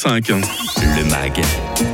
5. Le MAG,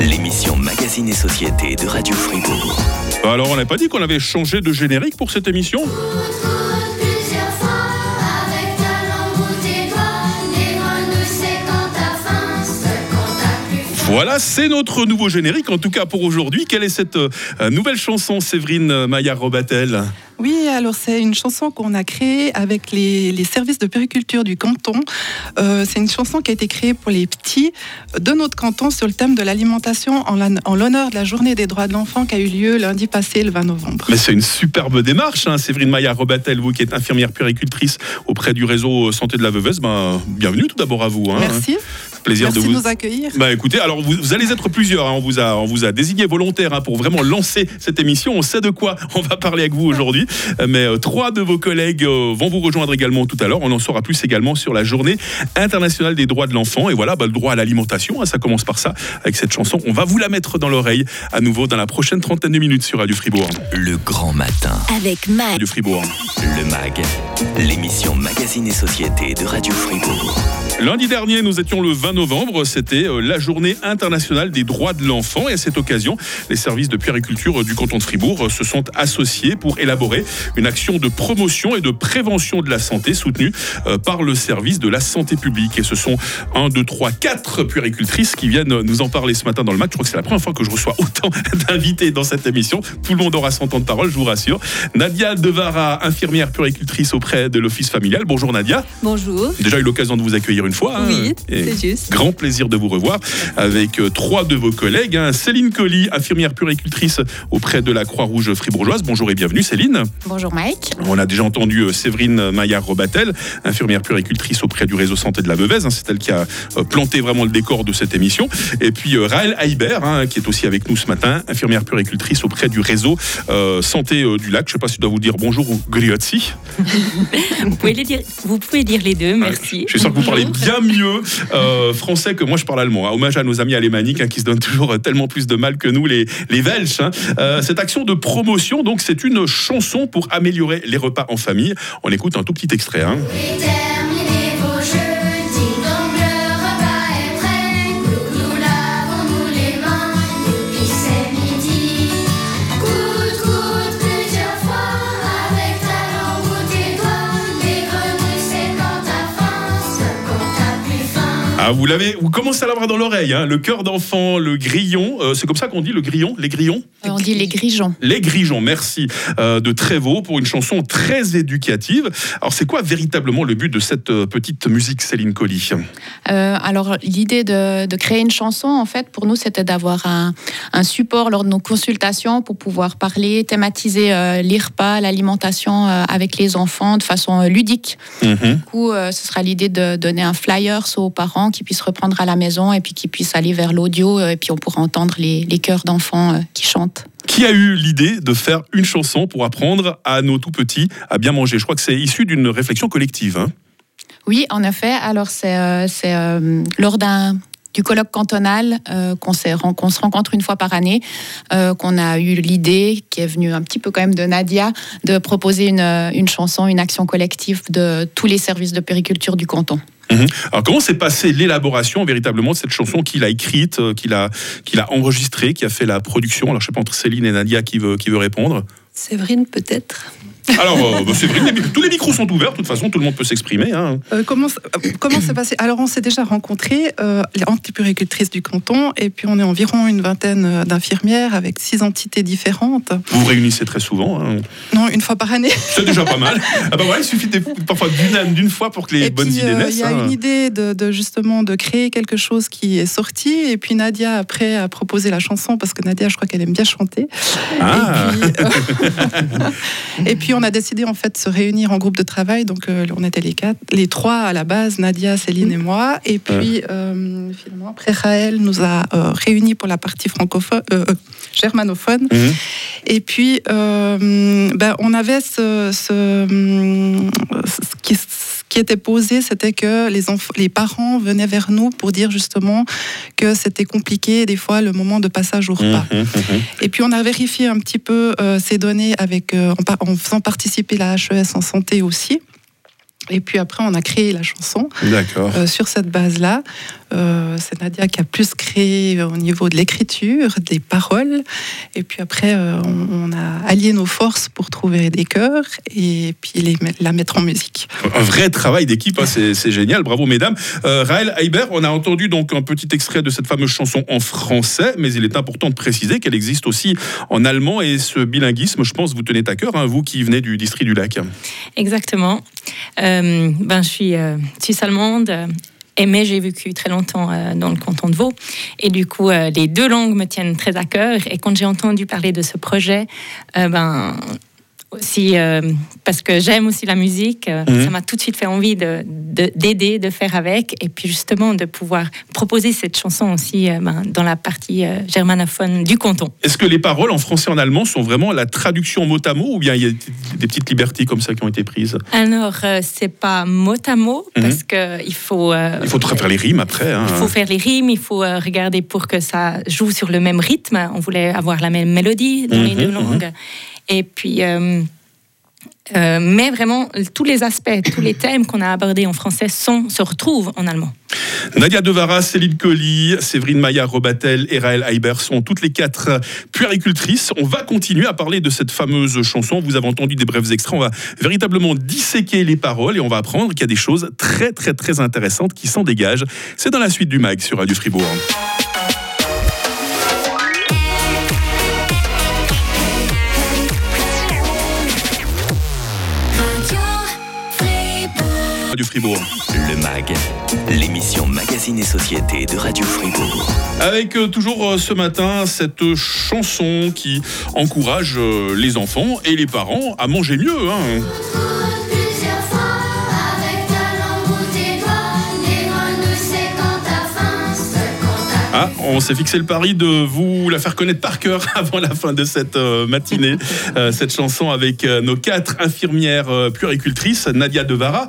l'émission Magazine et Société de Radio Fribourg. Alors, on n'a pas dit qu'on avait changé de générique pour cette émission? Voilà, c'est notre nouveau générique, en tout cas pour aujourd'hui. Quelle est cette euh, nouvelle chanson, Séverine Maillard-Robatel Oui, alors c'est une chanson qu'on a créée avec les, les services de périculture du canton. Euh, c'est une chanson qui a été créée pour les petits de notre canton sur le thème de l'alimentation en l'honneur de la journée des droits de l'enfant qui a eu lieu lundi passé, le 20 novembre. Mais c'est une superbe démarche, hein, Séverine Maillard-Robatel, vous qui êtes infirmière puéricultrice auprès du réseau Santé de la Veuveuse. Ben, bienvenue tout d'abord à vous. hein. Merci. Plaisir Merci de vous. nous accueillir. Bah écoutez, alors vous, vous allez être plusieurs, hein. on, vous a, on vous a désigné volontaire hein, pour vraiment lancer cette émission. On sait de quoi on va parler avec vous aujourd'hui. Euh, Mais euh, trois de vos collègues euh, vont vous rejoindre également tout à l'heure. On en saura plus également sur la journée internationale des droits de l'enfant. Et voilà, bah, le droit à l'alimentation, hein, ça commence par ça, avec cette chanson. On va vous la mettre dans l'oreille à nouveau dans la prochaine trentaine de minutes sur Radio Fribourg. Le grand matin. Avec Mag. Radio Fribourg. Le MAG, l'émission Magazine et Société de Radio Fribourg. Lundi dernier, nous étions le 20 novembre. C'était euh, la journée internationale des droits de l'enfant. Et à cette occasion, les services de puériculture euh, du canton de Fribourg euh, se sont associés pour élaborer une action de promotion et de prévention de la santé soutenue par le service de la santé publique. Et ce sont 1, 2, 3, 4 puéricultrices qui viennent nous en parler ce matin dans le match. Je crois que c'est la première fois que je reçois autant d'invités dans cette émission. Tout le monde aura son temps de parole, je vous rassure. Nadia Devara, infirmière puéricultrice auprès de l'Office familial. Bonjour Nadia. Bonjour. Déjà eu l'occasion de vous accueillir une fois. hein. Oui, c'est juste. Grand plaisir de vous revoir avec euh, trois de vos collègues. hein. Céline Colli, infirmière puricultrice auprès de la Croix-Rouge fribourgeoise. Bonjour et bienvenue Céline. Bonjour Mike. On a déjà entendu euh, Séverine Maillard-Robatel, infirmière puricultrice auprès du réseau santé de la Veuvez. hein. C'est elle qui a euh, planté vraiment le décor de cette émission. Et puis Raël Haïbert, hein, qui est aussi avec nous ce matin, infirmière puricultrice auprès du réseau euh, santé euh, du lac. Je ne sais pas si je dois vous dire bonjour ou griotzi. Vous pouvez, les dire, vous pouvez dire les deux, merci. Je suis sûr que vous parlez bien mieux euh, français que moi je parle allemand. hein. Hommage à nos amis alémaniques hein, qui se donnent toujours euh, tellement plus de mal que nous, les, les Welsh. hein. Euh, cette action de promotion, donc, c'est une chanson pour améliorer les repas en famille. On écoute un tout petit extrait. Ah, vous l'avez, vous commencez à l'avoir dans l'oreille. hein. Le cœur d'enfant, le grillon. euh, c'est comme ça qu'on dit le grillon, les grillons? Euh, On dit les grigeons. Les Grigeons, merci euh, de Trévaux pour une chanson très éducative. Alors, c'est quoi véritablement le but de cette petite musique, Céline Colli? Euh, alors, l'idée de, de créer une chanson, en fait, pour nous, c'était d'avoir un, un support lors de nos consultations pour pouvoir parler, thématiser les repas, l'alimentation avec les enfants de façon ludique. Mhm. Du coup, ce sera l'idée de donner un flyer aux parents qui puissent reprendre à la maison et puis qui puissent aller vers l'audio euh, et puis on pourra entendre les, les chœurs d'enfants euh, qui chantent. Qui a eu l'idée de faire une chanson pour apprendre à nos tout petits à bien manger? Je crois que c'est issu d'une réflexion collective. hein. Oui, en effet. Alors, c'est euh, euh, lors d'un du colloque cantonal euh, qu'on se rencontre une fois par année, euh, qu'on a eu l'idée, qui est venue un petit peu quand même de Nadia, de proposer une, euh, une chanson, une action collective de tous les services de périculture du canton. Alors, comment s'est passée l'élaboration véritablement de cette chanson qu'il a écrite, qu'il a, qu'il a enregistrée, qui a fait la production? Alors, je sais pas entre Céline et Nadia qui veut, qui veut répondre. Séverine, peut-être? Alors, euh, bah, c'est vrai, les mi- tous les micros sont ouverts. De toute façon, tout le monde peut s'exprimer. hein. Euh, comment ça- euh, comment c'est passé Alors, on s'est déjà rencontrés, euh, les antipuricultrices du canton, et puis on est environ une vingtaine d'infirmières avec six entités différentes. Vous vous réunissez très souvent. hein. Non, une fois par année. C'est déjà pas mal. Ah bah voilà, il suffit des- parfois d'une fois pour que les et bonnes puis, idées naissent. il y a hein. une idée de, de, justement de créer quelque chose qui est sorti, et puis Nadia après a proposé la chanson parce que Nadia, je crois qu'elle aime bien chanter. Ah. Et, puis, et puis on a décidé en fait de se réunir en groupe de travail. Donc euh, on était les quatre, les trois à la base, Nadia, Céline et moi. Et puis euh, finalement après Raël nous a euh, réunis pour la partie francophone, germanophone. Mhm. Et puis ben, on avait ce, ce, ce qui, ce qui était posé, c'était que les, les parents venaient vers nous pour dire justement que c'était compliqué des fois le moment de passage au repas. Mhm, mhm. Et puis on a vérifié un petit peu euh, ces données avec, euh, en, par- en faisant participer la HES en santé aussi. Et puis après, on a créé la chanson euh, sur cette base-là. Euh, c'est Nadia qui a plus créé au niveau de l'écriture, des paroles. Et puis après, euh, on, on a allié nos forces pour trouver des chœurs et puis les, la mettre en musique. Un vrai travail d'équipe, hein, c'est c'est génial, bravo mesdames. Euh, Raël Haïber, on a entendu donc un petit extrait de cette fameuse chanson en français, mais il est important de préciser qu'elle existe aussi en allemand et ce bilinguisme, je pense, vous tenez à cœur, hein, vous qui venez du district du lac. Exactement. Euh, ben, je suis euh, suisse allemande. Et mais j'ai vécu très longtemps euh, dans le canton de Vaud. Et du coup, euh, les deux langues me tiennent très à cœur. Et quand j'ai entendu parler de ce projet, euh, ben, aussi, euh, parce que j'aime aussi la musique, euh, Mhm. ça m'a tout de suite fait envie de- de- d'aider, de, faire avec. Et puis justement, de pouvoir proposer cette chanson aussi euh, ben, dans la partie euh, germanophone du canton. Est-ce que les paroles en français et en allemand sont vraiment la traduction mot à mot ou bien il y a des petites libertés comme ça qui ont été prises? Alors, c'est pas mot à mot, Mhm. parce que il faut. Il faut faire les rimes après. hein. Il faut faire les rimes, il faut regarder pour que ça joue sur le même rythme. On voulait avoir la même mélodie dans les deux mhm. langues. Et puis, euh, euh, mais vraiment, tous les aspects, tous les thèmes qu'on a abordés en français se retrouvent en allemand. Nadia Devara, Céline Colli, Séverine Maya Robatel et Raël Haïber sont toutes les quatre puéricultrices. On va continuer à parler de cette fameuse chanson. Vous avez entendu des brefs extraits. On va véritablement disséquer les paroles et on va apprendre qu'il y a des choses très très très intéressantes qui s'en dégagent. C'est dans la suite du MAG sur Radio Fribourg. Radio Fribourg. Le MAG, l'émission Magazine et Société de Radio Fribourg. Avec euh, toujours euh, ce matin cette chanson qui encourage euh, les enfants et les parents à manger mieux. hein. On s'est fixé le pari de vous la faire connaître par cœur avant la fin de cette euh, matinée. Euh, cette chanson avec euh, nos quatre infirmières puéricultrices, Nadia Devara,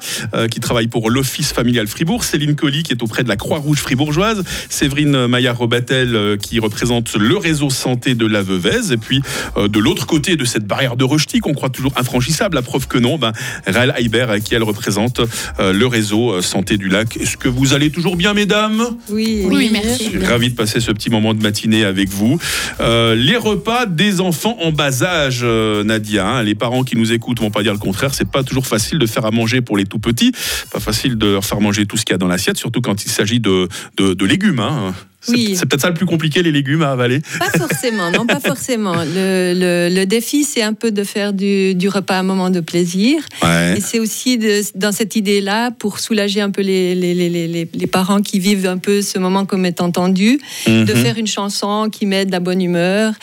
qui travaille pour l'Office familial Fribourg, Céline Colli, qui est auprès de la Croix-Rouge fribourgeoise, Séverine Maillard-Robatel, qui représente le réseau santé de la Veuvez, et puis de l'autre côté de cette barrière de Rechti, qu'on croit toujours infranchissable, la preuve que non, ben, Raël Haïber, euh, qui elle représente le réseau santé du lac. Est-ce que vous allez toujours bien, mesdames? Oui, Oui, merci. je suis ravi de passer ce petit moment de matinée avec vous. Euh, les repas des enfants en bas âge, euh, Nadia. hein. les parents qui nous écoutent vont pas dire le contraire. C'est pas toujours facile de faire à manger pour les tout petits. Pas facile de leur faire manger tout ce qu'il y a dans l'assiette, surtout quand il s'agit de, de, légumes. hein. C'est Oui. peut-être ça le plus compliqué, les légumes à avaler. Pas forcément, non, pas forcément. Le, le- le défi, c'est un peu de faire du, du repas un moment de plaisir. Ouais. Et c'est aussi de- dans cette idée-là, pour soulager un peu les, les, les, les, les parents qui vivent un peu ce moment comme étant tendu, de Mhm. faire une chanson qui met de la bonne humeur,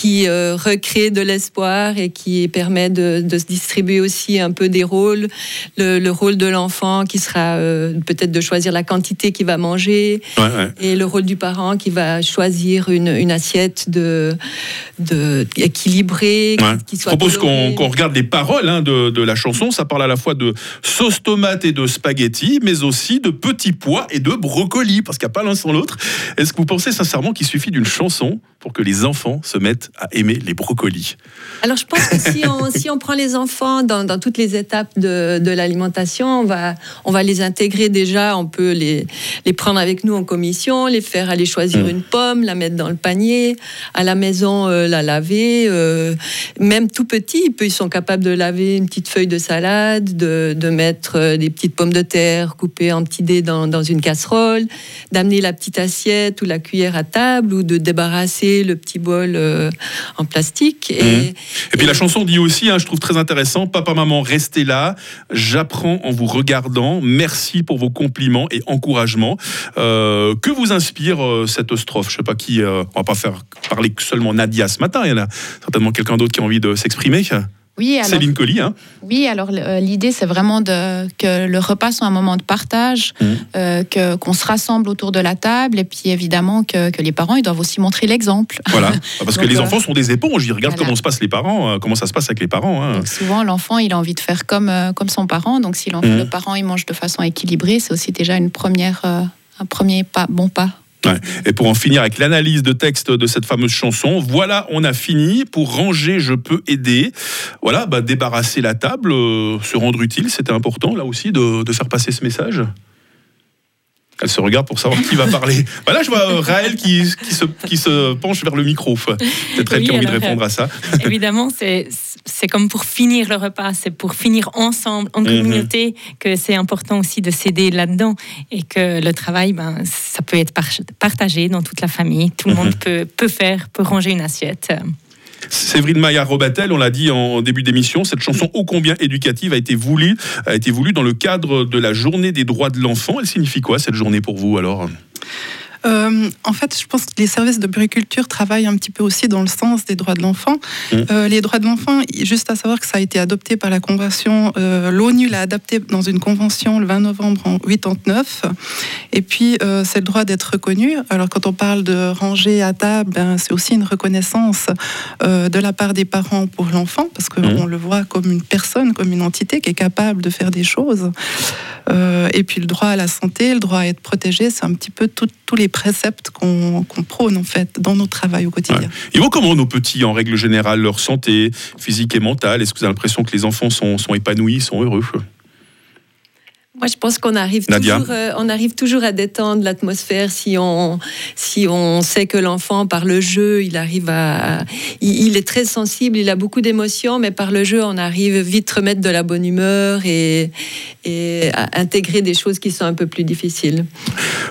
qui euh, recrée de l'espoir et qui permet de, de se distribuer aussi un peu des rôles. Le, le rôle de l'enfant qui sera euh, peut-être de choisir la quantité qu'il va manger Ouais, ouais. et le rôle du parent qui va choisir une, une assiette de, de équilibrée, qui- Ouais. qui Je propose qu'on regarde les paroles hein, de, de la chanson. Ça parle à la fois de sauce tomate et de spaghetti, mais aussi de petits pois et de brocolis, parce qu'il n'y a pas l'un sans l'autre. Est-ce que vous pensez sincèrement qu'il suffit d'une chanson pour que les enfants se mettent à aimer les brocolis Alors je pense que si on, si on prend les enfants dans, dans toutes les étapes de, de l'alimentation, on va, on va les intégrer déjà, on peut les, les prendre avec nous en commission, les faire aller choisir Mm. une pomme, la mettre dans le panier, à la maison euh, la laver, euh, même tout petit, ils sont capables de laver une petite feuille de salade, de, de mettre euh, des petites pommes de terre coupées en petits dés dans, dans une casserole, d'amener la petite assiette ou la cuillère à table ou de débarrasser le petit bol euh, en plastique. Et, Mhm. Et puis la chanson dit aussi, hein, je trouve très intéressant, papa, maman, restez là, j'apprends en vous regardant, merci pour vos compliments et encouragements. Euh, que vous inspire euh, cette strophe? Je sais pas qui, euh, on va pas faire parler seulement Nadia ce matin, il y en a certainement quelqu'un d'autre qui a envie de s'exprimer. Oui, alors, Céline Colli, hein. oui, alors euh, l'idée, c'est vraiment de, que le repas soit un moment de partage, Mhm. euh, que, qu'on se rassemble autour de la table, et puis évidemment que, que les parents, ils doivent aussi montrer l'exemple. Voilà, parce que les euh, enfants sont des éponges, ils regardent voilà. comment se passent les parents, comment ça se passe avec les parents. hein. Donc souvent, l'enfant, il a envie de faire comme, euh, comme son parent. Donc si l'enfant- Mhm. le parent, il mange de façon équilibrée, c'est aussi déjà une première, un premier pas, bon pas. Et pour en finir avec l'analyse de texte de cette fameuse chanson, voilà, on a fini. Pour ranger, je peux aider. Voilà, bah, débarrasser la table, euh, se rendre utile, c'était important là aussi de, de faire passer ce message. Elle se regarde pour savoir qui va parler. Voilà, je vois euh, Raël qui, qui, se, qui se penche vers le micro. C'est elle Oui, qui a envie de répondre à ça. Évidemment, c'est comme pour finir le repas, c'est pour finir ensemble, en Mhm. communauté, que c'est important aussi de s'aider là-dedans et que le travail, ben, ça peut être par- partagé dans toute la famille. Tout le Mhm. monde peut, peut faire, peut ranger une assiette. Séverine Maillard-Robatel, on l'a dit en début d'émission, cette chanson ô combien éducative a été voulue, a été voulue dans le cadre de la journée des droits de l'enfant. Elle signifie quoi cette journée pour vous alors? Euh, en fait, je pense que les services de puriculture travaillent un petit peu aussi dans le sens des droits de l'enfant. Mm. Euh, les droits de l'enfant, juste à savoir que ça a été adopté par la Convention, euh, l'ONU l'a adapté dans une convention le 20 novembre en 89. Et puis, c'est le droit d'être reconnu. Alors, quand on parle de ranger à table, ben, c'est aussi une reconnaissance de la part des parents pour l'enfant, parce qu'on Mm. le voit comme une personne, comme une entité qui est capable de faire des choses. Et puis le droit à la santé, le droit à être protégé, c'est un petit peu tous les préceptes qu'on prône en fait dans notre travail au quotidien. Ouais. Ils vont comment nos petits en règle générale, leur santé physique et mentale Est-ce que vous avez l'impression que les enfants sont épanouis, sont heureux Moi, je pense qu'on arrive Nadia toujours, euh, on arrive toujours à détendre l'atmosphère si on, si on sait que l'enfant, par le jeu, il arrive à, il, il est très sensible, il a beaucoup d'émotions, mais par le jeu, on arrive vite remettre de la bonne humeur et, et à intégrer des choses qui sont un peu plus difficiles.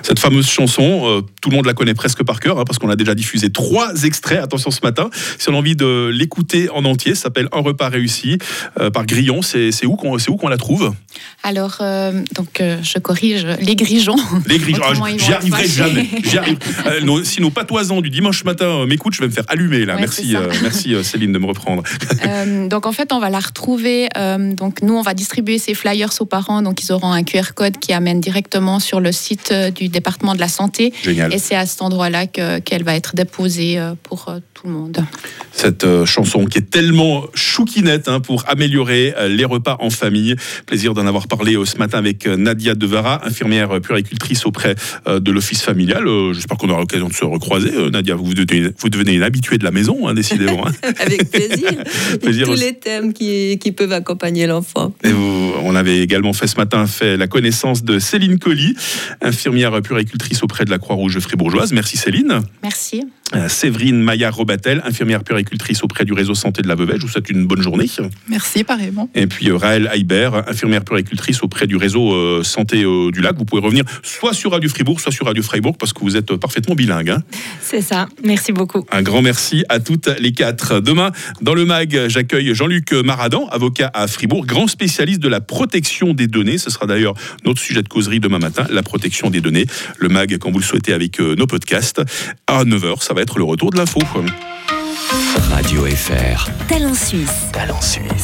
Cette fameuse chanson, euh, tout le monde la connaît presque par cœur, hein, parce qu'on a déjà diffusé trois extraits, attention ce matin. Si on a envie de l'écouter en entier, ça s'appelle Un repas réussi euh, par Grillon. C'est où qu'on c'est où qu'on la trouve? Alors, euh, donc, euh, je corrige les grigeons. Les. Autrement, Ah, J'y arriverai jamais. J'y arrive. Euh, nos- si nos patoisans du dimanche matin euh, m'écoutent, je vais me faire allumer là. Ouais, merci, euh, merci euh, Céline de me reprendre. Euh, donc en fait, on va la retrouver. euh, donc nous, on va distribuer ces flyers aux parents. Donc ils auront un QR code qui amène directement sur le site euh, du département de la santé. Génial. Et c'est à cet endroit-là que- qu'elle va être déposée euh, pour euh, tout le monde. Cette euh, chanson qui est tellement chouquinette hein, pour améliorer euh, les repas en famille. Plaisir d'en avoir parlé euh, ce matin avec euh, Nadia Devara, infirmière puéricultrice auprès euh, de l'office familial. Euh, J'espère qu'on aura l'occasion de se recroiser. Nadia, vous devenez, vous devenez une habituée de la maison, hein, décidément. hein. Avec plaisir. Plaisir Tous les thèmes qui, qui peuvent accompagner l'enfant. On avait également fait ce matin fait la connaissance de Céline Colli, infirmière puéricultrice auprès de la Croix-Rouge fribourgeoise. Merci Céline. Merci. Euh, Séverine Maillard-Robatel, infirmière puéricultrice auprès du réseau santé de la Vevey. Je vous souhaite une bonne journée. Merci, pareillement. Et puis euh, Raël Haibert, infirmière puéricultrice auprès du réseau euh, santé euh, du lac. Vous pouvez revenir soit sur Radio Fribourg, soit sur Radio Freiburg parce que vous êtes parfaitement bilingue. hein. C'est ça. Merci beaucoup. Un grand merci à toutes les quatre. Demain, dans le MAG, j'accueille Jean-Luc Maradan, avocat à Fribourg, grand spécialiste de la protection des données. Ce sera d'ailleurs notre sujet de causerie demain matin, la protection des données. Le MAG, quand vous le souhaitez, avec nos podcasts. À 9h, ça va être le retour de l'info. Radio FR. Talent Suisse. Talent Suisse.